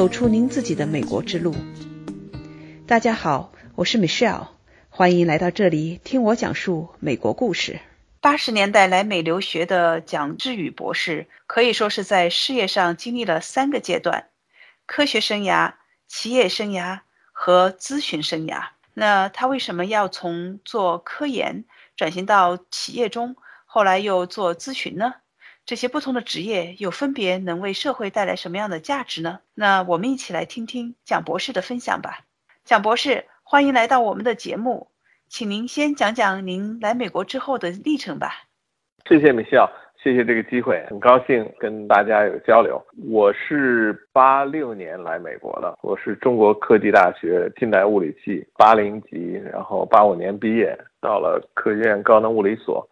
走出您自己的美国之路。大家好，我是 Michelle，欢迎来到这里听我讲述美国故事。八十年代来美留学的蒋志宇博士，可以说是在事业上经历了三个阶段：科学生涯、企业生涯和咨询生涯。那他为什么要从做科研转型到企业中，后来又做咨询呢？这些不同的职业又分别能为社会带来什么样的价值呢？那我们一起来听听蒋博士的分享吧。蒋博士，欢迎来到我们的节目，请您先讲讲您来美国之后的历程吧。谢谢米笑，谢谢这个机会，很高兴跟大家有交流。我是八六年来美国的，我是中国科技大学近代物理系八零级，然后八五年毕业，到了科学院高能物理所。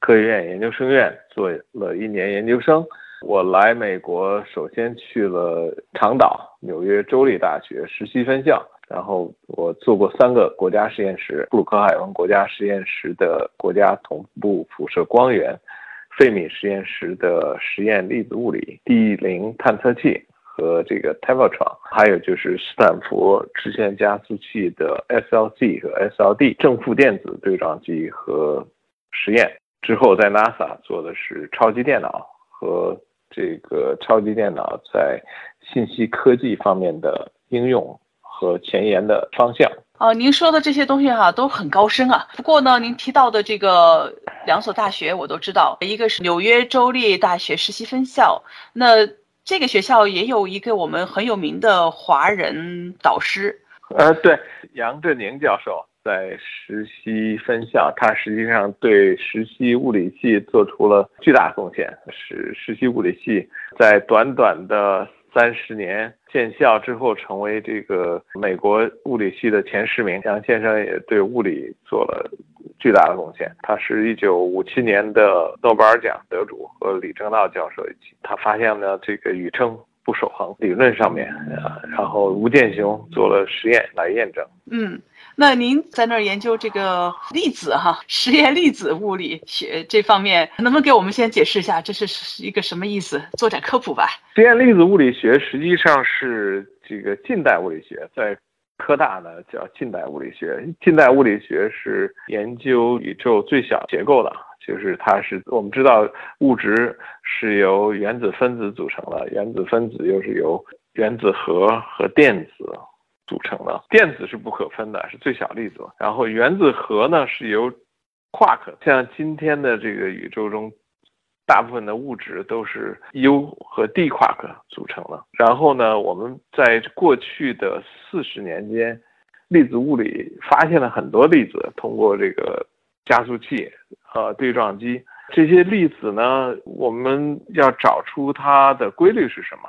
科学院研究生院做了一年研究生。我来美国，首先去了长岛纽约州立大学实习分校，然后我做过三个国家实验室：布鲁克海文国家实验室的国家同步辐射光源，费米实验室的实验粒子物理地零探测器和这个 Tevatron，还有就是斯坦福直线加速器的 SLC 和 SLD 正负电子对撞机和实验。之后在 NASA 做的是超级电脑和这个超级电脑在信息科技方面的应用和前沿的方向。哦，您说的这些东西哈都很高深啊。不过呢，您提到的这个两所大学我都知道，一个是纽约州立大学实习分校，那这个学校也有一个我们很有名的华人导师。呃，对，杨振宁教授。在实习分校，他实际上对实习物理系做出了巨大贡献，使实习物理系在短短的三十年建校之后，成为这个美国物理系的前十名。杨先生也对物理做了巨大的贡献。他是一九五七年的诺贝尔奖得主，和李政道教授一起，他发现了这个宇称不守恒理论上面啊，然后吴健雄做了实验来验证。嗯。那您在那儿研究这个粒子哈，实验粒子物理学这方面，能不能给我们先解释一下，这是一个什么意思？做点科普吧。实验粒子物理学实际上是这个近代物理学，在科大呢叫近代物理学。近代物理学是研究宇宙最小结构的，就是它是我们知道物质是由原子分子组成的，原子分子又是由原子核和电子。组成的电子是不可分的，是最小粒子。然后原子核呢是由夸克像今天的这个宇宙中，大部分的物质都是 U 和 d 夸克组成的。然后呢，我们在过去的四十年间，粒子物理发现了很多粒子，通过这个加速器和对撞机，这些粒子呢，我们要找出它的规律是什么，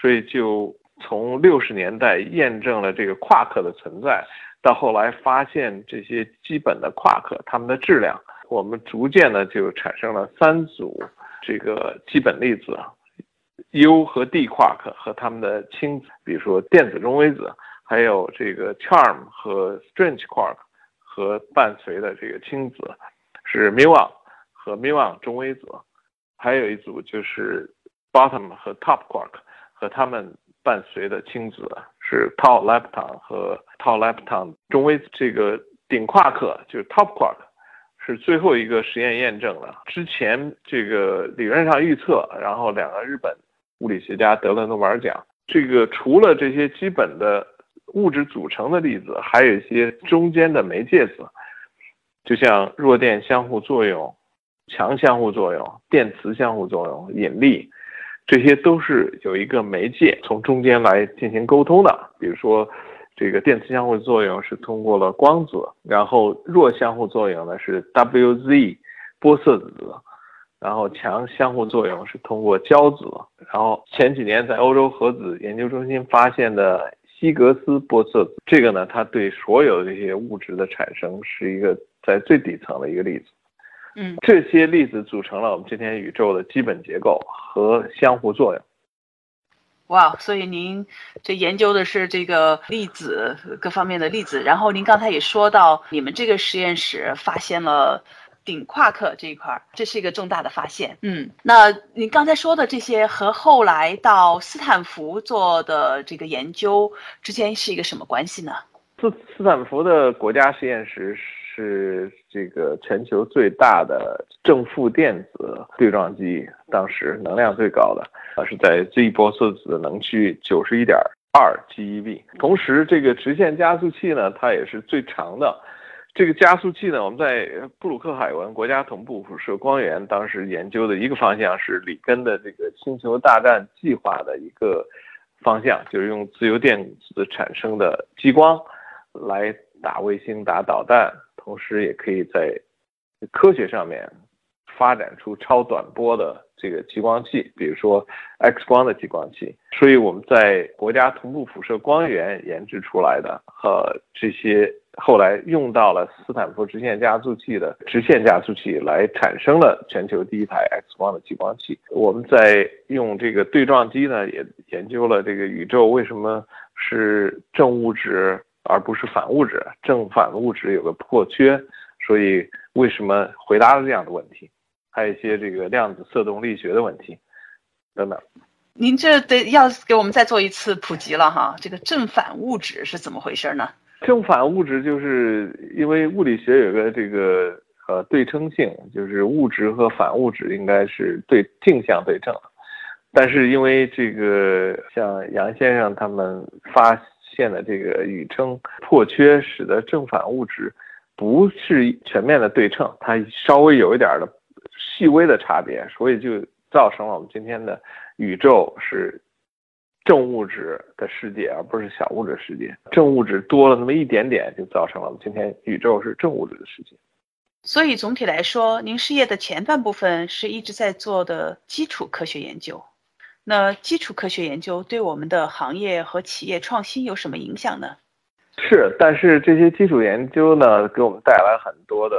所以就。从六十年代验证了这个夸克的存在，到后来发现这些基本的夸克它们的质量，我们逐渐呢就产生了三组这个基本粒子，U 和 d 夸克和它们的亲子，比如说电子中微子，还有这个 charm 和 strange quark 和伴随的这个亲子是 muon 和 muon 中微子，还有一组就是 bottom 和 top quark 和它们。伴随的亲子是 tau lepton 和 tau lepton 中微这个顶夸克就是 top quark 是最后一个实验验证了。之前这个理论上预测，然后两个日本物理学家得了诺贝尔奖。这个除了这些基本的物质组成的粒子，还有一些中间的媒介子，就像弱电相互作用、强相互作用、电磁相互作用、引力。这些都是有一个媒介从中间来进行沟通的，比如说，这个电磁相互作用是通过了光子，然后弱相互作用呢是 WZ 玻色子，然后强相互作用是通过胶子，然后前几年在欧洲核子研究中心发现的希格斯玻色子，这个呢它对所有这些物质的产生是一个在最底层的一个例子。嗯，这些粒子组成了我们今天宇宙的基本结构和相互作用。哇，所以您这研究的是这个粒子各方面的粒子，然后您刚才也说到，你们这个实验室发现了顶夸克这一块儿，这是一个重大的发现。嗯，那您刚才说的这些和后来到斯坦福做的这个研究之间是一个什么关系呢？斯斯坦福的国家实验室是这个全球最大的正负电子对撞机，当时能量最高的，啊是在 Z 波色子能区九十一点二 GeV。同时，这个直线加速器呢，它也是最长的。这个加速器呢，我们在布鲁克海文国家同步辐射光源当时研究的一个方向是里根的这个星球大战计划的一个方向，就是用自由电子产生的激光来打卫星、打导弹，同时也可以在科学上面发展出超短波的这个激光器，比如说 X 光的激光器。所以我们在国家同步辐射光源研制出来的和这些。后来用到了斯坦福直线加速器的直线加速器，来产生了全球第一台 X 光的激光器。我们在用这个对撞机呢，也研究了这个宇宙为什么是正物质而不是反物质，正反物质有个破缺，所以为什么回答了这样的问题？还有一些这个量子色动力学的问题等等。您这得要给我们再做一次普及了哈，这个正反物质是怎么回事呢？正反物质就是因为物理学有个这个呃对称性，就是物质和反物质应该是对镜像对称，但是因为这个像杨先生他们发现的这个宇称破缺，使得正反物质不是全面的对称，它稍微有一点的细微的差别，所以就造成了我们今天的宇宙是。正物质的世界，而不是小物质世界。正物质多了那么一点点，就造成了我们今天宇宙是正物质的世界。所以总体来说，您事业的前半部分是一直在做的基础科学研究。那基础科学研究对我们的行业和企业创新有什么影响呢？是，但是这些基础研究呢，给我们带来很多的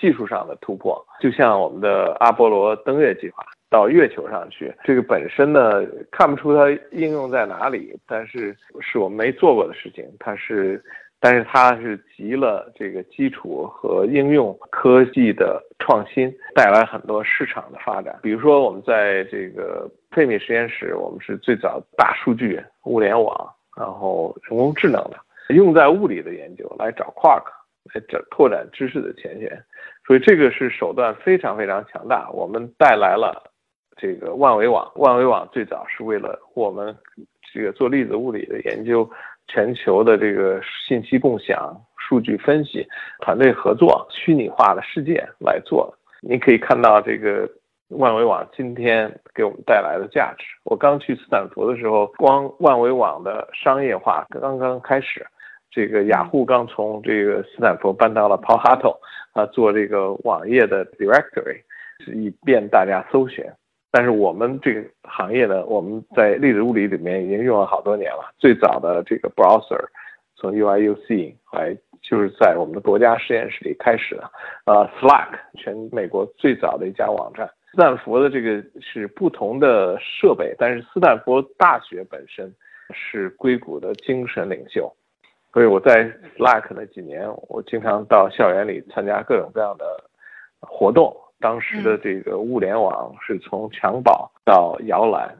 技术上的突破，就像我们的阿波罗登月计划。到月球上去，这个本身呢看不出它应用在哪里，但是是我们没做过的事情。它是，但是它是集了这个基础和应用科技的创新，带来很多市场的发展。比如说，我们在这个费米实验室，我们是最早大数据、物联网，然后人工智能的，用在物理的研究来找 quark，来找拓展知识的前沿。所以这个是手段非常非常强大，我们带来了。这个万维网，万维网最早是为了我们这个做粒子物理的研究，全球的这个信息共享、数据分析、团队合作、虚拟化的世界来做的。你可以看到这个万维网今天给我们带来的价值。我刚去斯坦福的时候，光万维网的商业化刚刚开始，这个雅虎刚从这个斯坦福搬到了 Palo Alto，啊，做这个网页的 directory，以便大家搜寻。但是我们这个行业呢，我们在粒子物理里面已经用了好多年了。最早的这个 browser 从 UIUC 来就是在我们的国家实验室里开始的。呃，Slack 全美国最早的一家网站。斯坦福的这个是不同的设备，但是斯坦福大学本身是硅谷的精神领袖。所以我在 Slack 那几年，我经常到校园里参加各种各样的活动。当时的这个物联网是从襁褓到摇篮，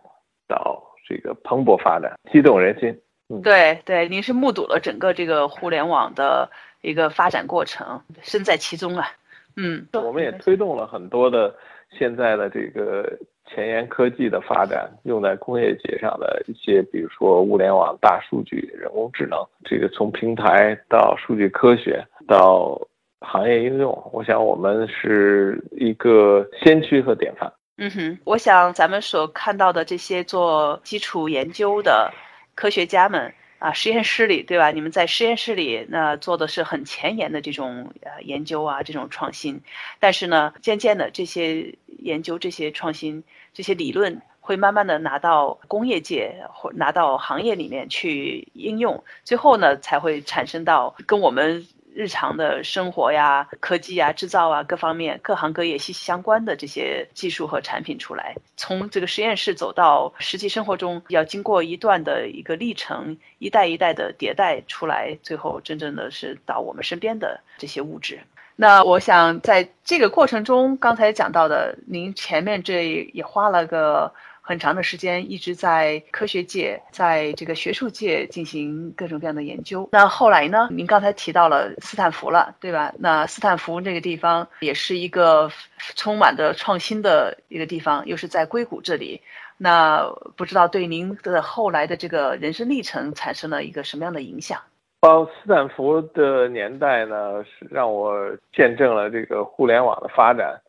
到这个蓬勃发展，激动人心。嗯，对对，您是目睹了整个这个互联网的一个发展过程，身在其中啊。嗯，我们也推动了很多的现在的这个前沿科技的发展，用在工业界上的一些，比如说物联网、大数据、人工智能，这个从平台到数据科学到。行业应用，我想我们是一个先驱和典范。嗯哼，我想咱们所看到的这些做基础研究的科学家们啊，实验室里，对吧？你们在实验室里那做的是很前沿的这种呃研究啊，这种创新。但是呢，渐渐的这些研究、这些创新、这些理论会慢慢的拿到工业界或拿到行业里面去应用，最后呢才会产生到跟我们。日常的生活呀、科技呀、制造啊各方面各行各业息息相关的这些技术和产品出来，从这个实验室走到实际生活中，要经过一段的一个历程，一代一代的迭代出来，最后真正的是到我们身边的这些物质。那我想在这个过程中，刚才讲到的，您前面这也花了个很长的时间，一直在科学界，在这个学术界进行各种各样的研究。那后来呢？您刚才提到了斯坦福了，对吧？那斯坦福这个地方也是一个充满着创新的一个地方，又是在硅谷这里。那不知道对您的后来的这个人生历程产生了一个什么样的影响？到斯坦福的年代呢，是让我见证了这个互联网的发展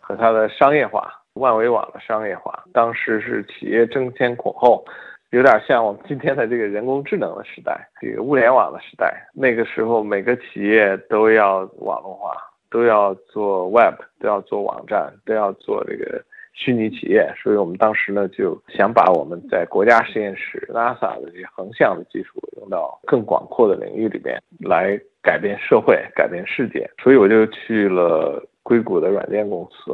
和它的商业化，万维网的商业化。当时是企业争先恐后，有点像我们今天的这个人工智能的时代，这个物联网的时代。那个时候，每个企业都要网络化，都要做 Web，都要做网站，都要做这个。虚拟企业，所以我们当时呢就想把我们在国家实验室 NASA 的这些横向的技术用到更广阔的领域里边，来改变社会、改变世界。所以我就去了硅谷的软件公司，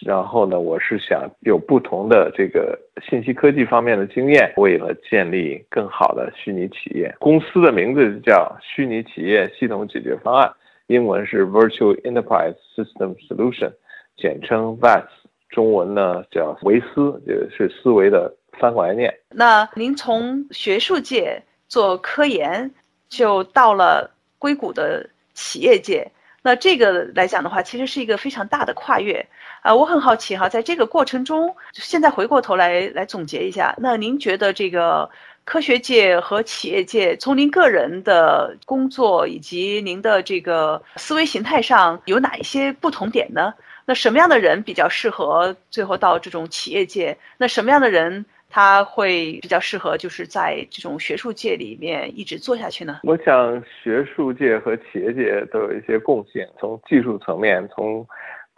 然后呢，我是想有不同的这个信息科技方面的经验，为了建立更好的虚拟企业。公司的名字叫虚拟企业系统解决方案，英文是 Virtual Enterprise System Solution，简称 VAS。中文呢叫维思，也是思维的翻过来念。那您从学术界做科研，就到了硅谷的企业界，那这个来讲的话，其实是一个非常大的跨越啊！我很好奇哈，在这个过程中，现在回过头来来总结一下，那您觉得这个科学界和企业界，从您个人的工作以及您的这个思维形态上，有哪一些不同点呢？那什么样的人比较适合最后到这种企业界？那什么样的人他会比较适合就是在这种学术界里面一直做下去呢？我想学术界和企业界都有一些贡献，从技术层面，从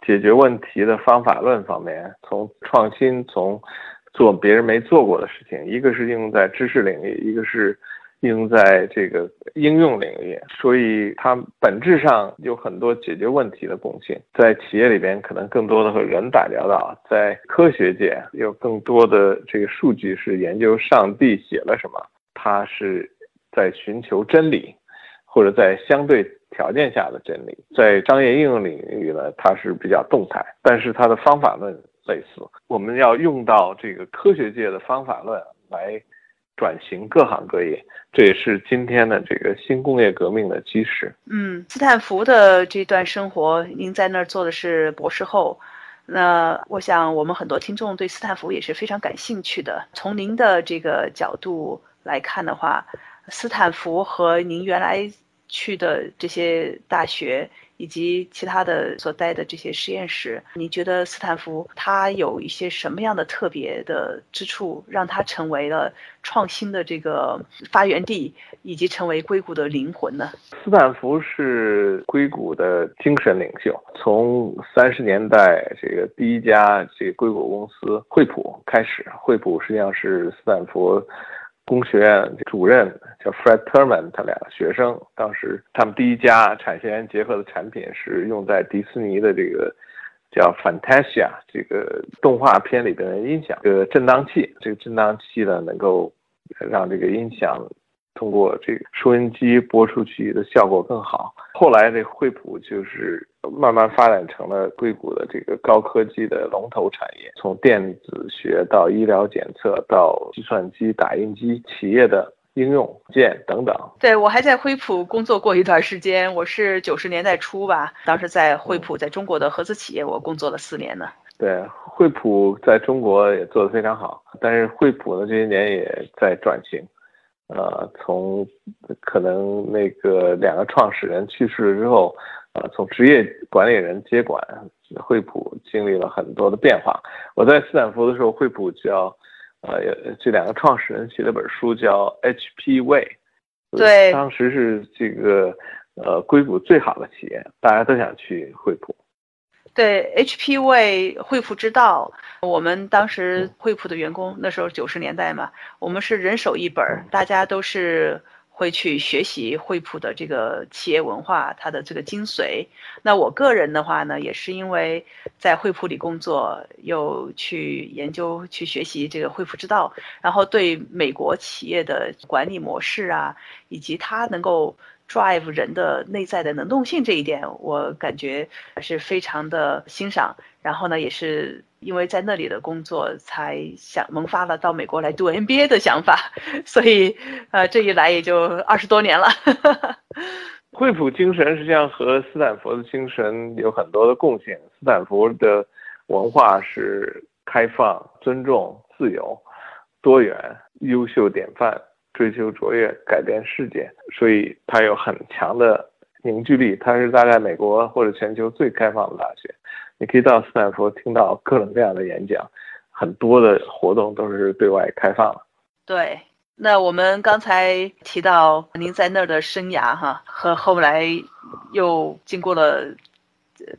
解决问题的方法论方面，从创新，从做别人没做过的事情，一个是应用在知识领域，一个是。应用在这个应用领域，所以它本质上有很多解决问题的共性。在企业里边，可能更多的和人打交道；在科学界，有更多的这个数据是研究上帝写了什么，它是在寻求真理，或者在相对条件下的真理。在商业应用领域呢，它是比较动态，但是它的方法论类似。我们要用到这个科学界的方法论来。转型各行各业，这也是今天的这个新工业革命的基石。嗯，斯坦福的这段生活，您在那儿做的是博士后，那我想我们很多听众对斯坦福也是非常感兴趣的。从您的这个角度来看的话，斯坦福和您原来去的这些大学。以及其他的所在的这些实验室，你觉得斯坦福它有一些什么样的特别的之处，让它成为了创新的这个发源地，以及成为硅谷的灵魂呢？斯坦福是硅谷的精神领袖，从三十年代这个第一家这个硅谷公司惠普开始，惠普实际上是斯坦福。工学院主任叫 Fred Terman，他俩学生当时他们第一家产学研结合的产品是用在迪士尼的这个叫 Fantasia 这个动画片里边的音响，这个振荡器，这个振荡器呢能够让这个音响。通过这个收音机播出去的效果更好。后来这惠普就是慢慢发展成了硅谷的这个高科技的龙头产业，从电子学到医疗检测到计算机、打印机、企业的应用件等等。对我还在惠普工作过一段时间，我是九十年代初吧，当时在惠普在中国的合资企业，我工作了四年呢。对，惠普在中国也做得非常好，但是惠普呢这些年也在转型。呃，从可能那个两个创始人去世了之后，呃，从职业管理人接管，惠普经历了很多的变化。我在斯坦福的时候，惠普叫，呃，这两个创始人写了本书叫 HP Way，对，当时是这个呃硅谷最好的企业，大家都想去惠普。对，HP 为惠普之道。我们当时惠普的员工，那时候九十年代嘛，我们是人手一本，大家都是会去学习惠普的这个企业文化，它的这个精髓。那我个人的话呢，也是因为在惠普里工作，又去研究、去学习这个惠普之道，然后对美国企业的管理模式啊，以及它能够 drive 人的内在的能动性这一点，我感觉是非常的欣赏。然后呢，也是因为在那里的工作，才想萌发了到美国来读 MBA 的想法。所以，呃，这一来也就二十多年了。惠普精神实际上和斯坦福的精神有很多的共性。斯坦福的文化是开放、尊重、自由、多元、优秀典范。追求卓越，改变世界，所以它有很强的凝聚力。它是大概美国或者全球最开放的大学。你可以到斯坦福听到各种各样的演讲，很多的活动都是对外开放的。对，那我们刚才提到您在那儿的生涯哈，和后来又经过了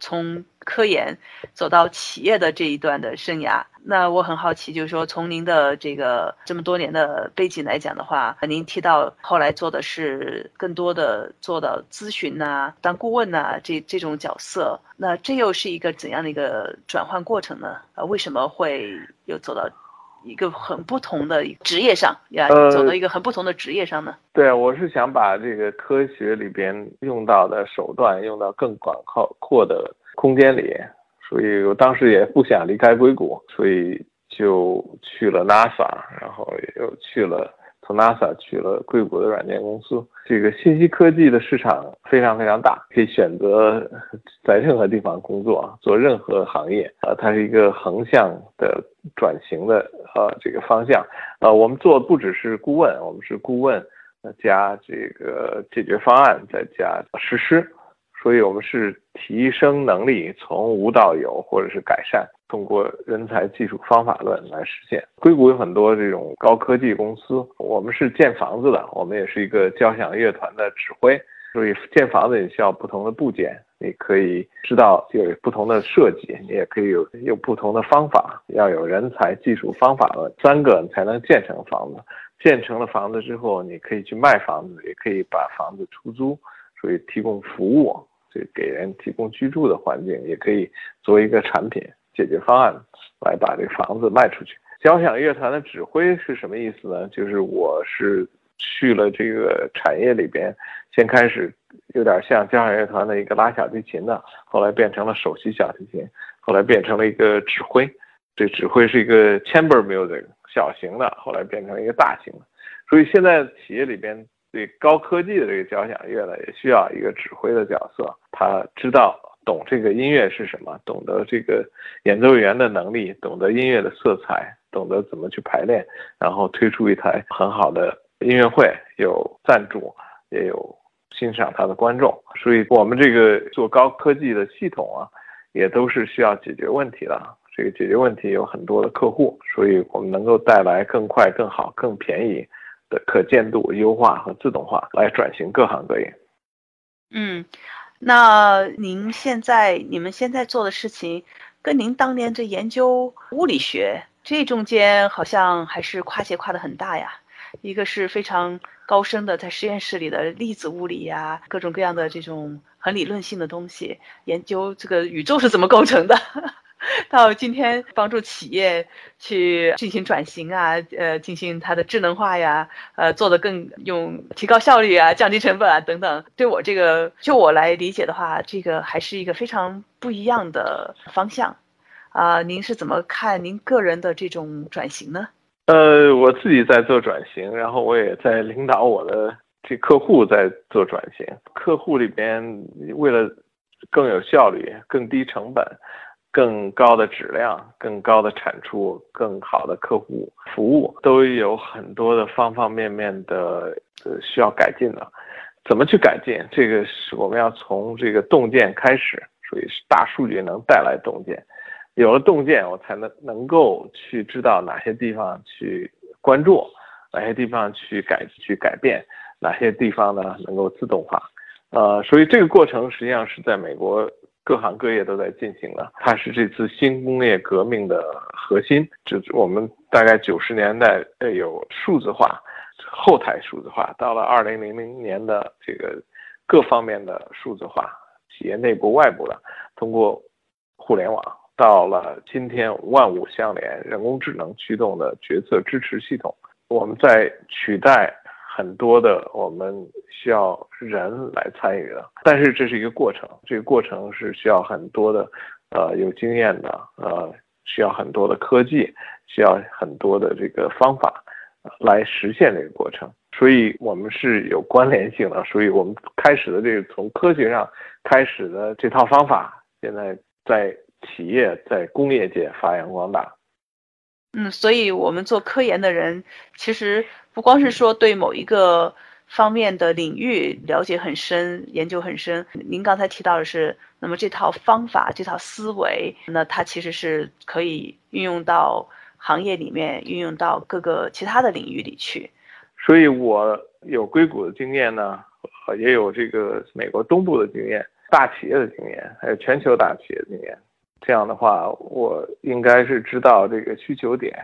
从科研走到企业的这一段的生涯。那我很好奇，就是说，从您的这个这么多年的背景来讲的话，您提到后来做的是更多的做到咨询呐、当顾问呐这这种角色，那这又是一个怎样的一个转换过程呢？啊，为什么会又走到一个很不同的职业上呀？走到一个很不同的职业上呢？对，我是想把这个科学里边用到的手段用到更广阔的空间里。所以我当时也不想离开硅谷，所以就去了 NASA，然后又去了从 NASA 去了硅谷的软件公司。这个信息科技的市场非常非常大，可以选择 在任何地方工作，做任何行业。呃，它是一个横向的转型的呃这个方向。呃，我们做不只是顾问，我们是顾问加这个解决方案，再加实施。所以我们是提升能力，从无到有，或者是改善，通过人才、技术、方法论来实现。硅谷有很多这种高科技公司，我们是建房子的，我们也是一个交响乐团的指挥。所以建房子也需要不同的部件，你可以知道有不同的设计，你也可以有有不同的方法，要有人才、技术、方法论三个才能建成房子。建成了房子之后，你可以去卖房子，也可以把房子出租，所以提供服务。给人提供居住的环境，也可以作为一个产品解决方案来把这个房子卖出去。交响乐团的指挥是什么意思呢？就是我是去了这个产业里边，先开始有点像交响乐团的一个拉小提琴的，后来变成了首席小提琴，后来变成了一个指挥。这指挥是一个 chamber music 小型的，后来变成了一个大型的。所以现在企业里边。对高科技的这个交响乐呢，也需要一个指挥的角色。他知道懂这个音乐是什么，懂得这个演奏员的能力，懂得音乐的色彩，懂得怎么去排练，然后推出一台很好的音乐会，有赞助，也有欣赏他的观众。所以，我们这个做高科技的系统啊，也都是需要解决问题的。这个解决问题有很多的客户，所以我们能够带来更快、更好、更便宜。的可见度优化和自动化来转型各行各业。嗯，那您现在你们现在做的事情，跟您当年这研究物理学这中间好像还是跨界跨的很大呀。一个是非常高深的在实验室里的粒子物理呀，各种各样的这种很理论性的东西，研究这个宇宙是怎么构成的。到今天帮助企业去进行转型啊，呃，进行它的智能化呀，呃，做的更用提高效率啊，降低成本啊等等。对我这个就我来理解的话，这个还是一个非常不一样的方向啊。您是怎么看您个人的这种转型呢？呃，我自己在做转型，然后我也在领导我的这客户在做转型。客户里边为了更有效率、更低成本。更高的质量、更高的产出、更好的客户服务，都有很多的方方面面的呃需要改进的。怎么去改进？这个是我们要从这个洞见开始，所以是大数据能带来洞见。有了洞见，我才能能够去知道哪些地方去关注，哪些地方去改去改变，哪些地方呢能够自动化。呃，所以这个过程实际上是在美国。各行各业都在进行了，它是这次新工业革命的核心。就我们大概九十年代有数字化，后台数字化，到了二零零零年的这个各方面的数字化，企业内部外部的通过互联网，到了今天万物相连，人工智能驱动的决策支持系统，我们在取代很多的我们需要人来参与的。但是这是一个过程，这个过程是需要很多的呃有经验的呃需要很多的科技，需要很多的这个方法来实现这个过程。所以我们是有关联性的，所以我们开始的这个从科学上开始的这套方法，现在在企业在工业界发扬光大。嗯，所以我们做科研的人，其实不光是说对某一个方面的领域了解很深、研究很深。您刚才提到的是，那么这套方法、这套思维，那它其实是可以运用到行业里面，运用到各个其他的领域里去。所以我有硅谷的经验呢，也有这个美国东部的经验、大企业的经验，还有全球大企业的经验。这样的话，我应该是知道这个需求点，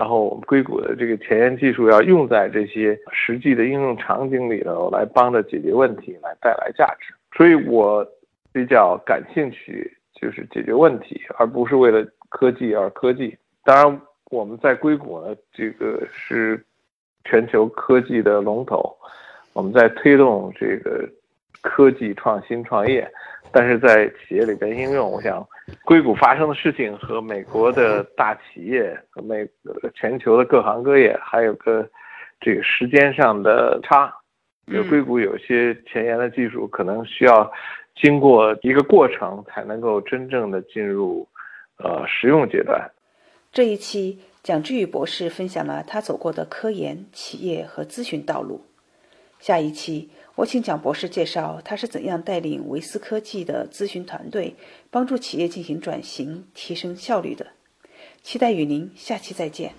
然后我们硅谷的这个前沿技术要用在这些实际的应用场景里头，来帮着解决问题，来带来价值。所以我比较感兴趣，就是解决问题，而不是为了科技而科技。当然，我们在硅谷呢，这个是。全球科技的龙头，我们在推动这个科技创新创业，但是在企业里边应用，我想硅谷发生的事情和美国的大企业和美全球的各行各业还有个这个时间上的差，有硅谷有些前沿的技术可能需要经过一个过程才能够真正的进入呃实用阶段。这一期。蒋志宇博士分享了他走过的科研、企业和咨询道路。下一期，我请蒋博士介绍他是怎样带领维斯科技的咨询团队，帮助企业进行转型、提升效率的。期待与您下期再见。